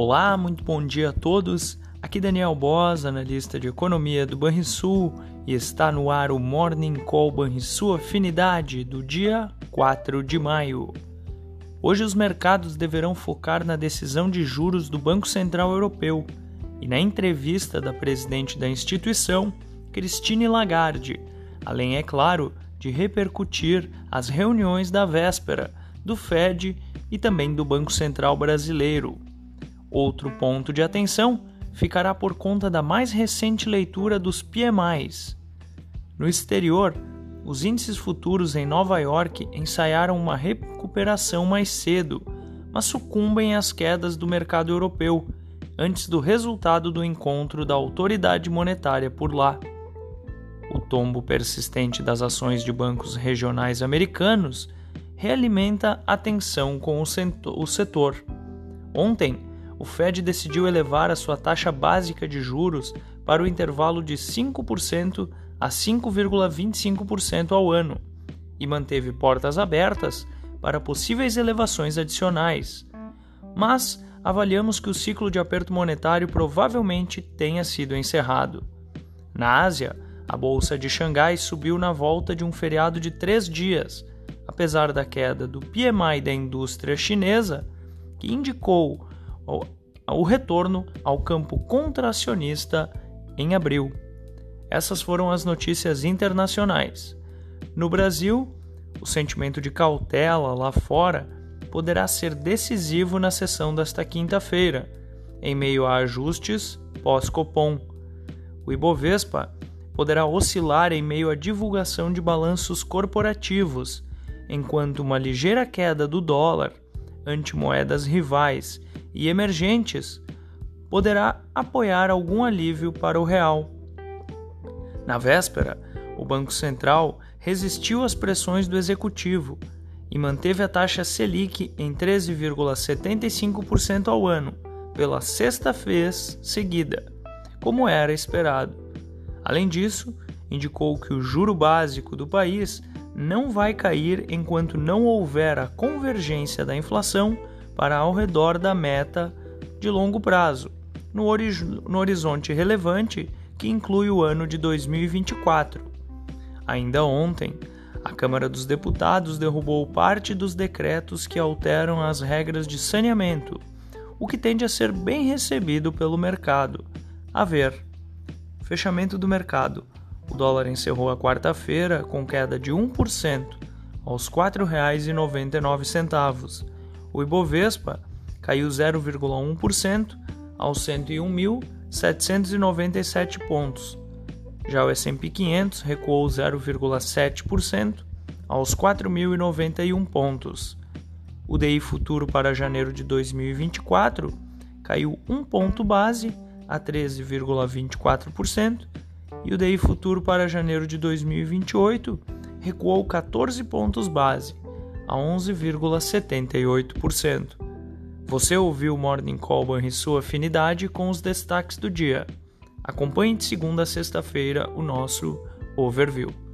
Olá, muito bom dia a todos. Aqui Daniel Bos, analista de economia do Banrisul, e está no ar o Morning Call Banrisul Afinidade do dia 4 de maio. Hoje os mercados deverão focar na decisão de juros do Banco Central Europeu e na entrevista da presidente da instituição, Christine Lagarde, além, é claro, de repercutir as reuniões da véspera do Fed e também do Banco Central Brasileiro. Outro ponto de atenção ficará por conta da mais recente leitura dos PMIs. No exterior, os índices futuros em Nova York ensaiaram uma recuperação mais cedo, mas sucumbem às quedas do mercado europeu antes do resultado do encontro da autoridade monetária por lá. O tombo persistente das ações de bancos regionais americanos realimenta a tensão com o setor. Ontem, o Fed decidiu elevar a sua taxa básica de juros para o intervalo de 5% a 5,25% ao ano e manteve portas abertas para possíveis elevações adicionais. Mas avaliamos que o ciclo de aperto monetário provavelmente tenha sido encerrado. Na Ásia, a bolsa de Xangai subiu na volta de um feriado de três dias apesar da queda do PMI da indústria chinesa, que indicou o retorno ao campo contracionista em abril. Essas foram as notícias internacionais. No Brasil, o sentimento de cautela lá fora poderá ser decisivo na sessão desta quinta-feira, em meio a ajustes pós-Copom. O Ibovespa poderá oscilar em meio à divulgação de balanços corporativos enquanto uma ligeira queda do dólar ante moedas rivais e emergentes poderá apoiar algum alívio para o real. Na véspera, o Banco Central resistiu às pressões do executivo e manteve a taxa Selic em 13,75% ao ano, pela sexta vez seguida, como era esperado. Além disso, indicou que o juro básico do país não vai cair enquanto não houver a convergência da inflação para ao redor da meta de longo prazo, no, no horizonte relevante que inclui o ano de 2024. Ainda ontem, a Câmara dos Deputados derrubou parte dos decretos que alteram as regras de saneamento, o que tende a ser bem recebido pelo mercado. A ver. Fechamento do mercado. O dólar encerrou a quarta-feira com queda de 1% aos R$ 4,99. O Ibovespa caiu 0,1% aos 101.797 pontos. Já o S&P 500 recuou 0,7% aos 4.091 pontos. O DI futuro para janeiro de 2024 caiu 1 ponto base a 13,24% e o DI futuro para janeiro de 2028 recuou 14 pontos base, a 11,78%. Você ouviu o Morning Call e sua afinidade com os destaques do dia. Acompanhe de segunda a sexta-feira o nosso overview.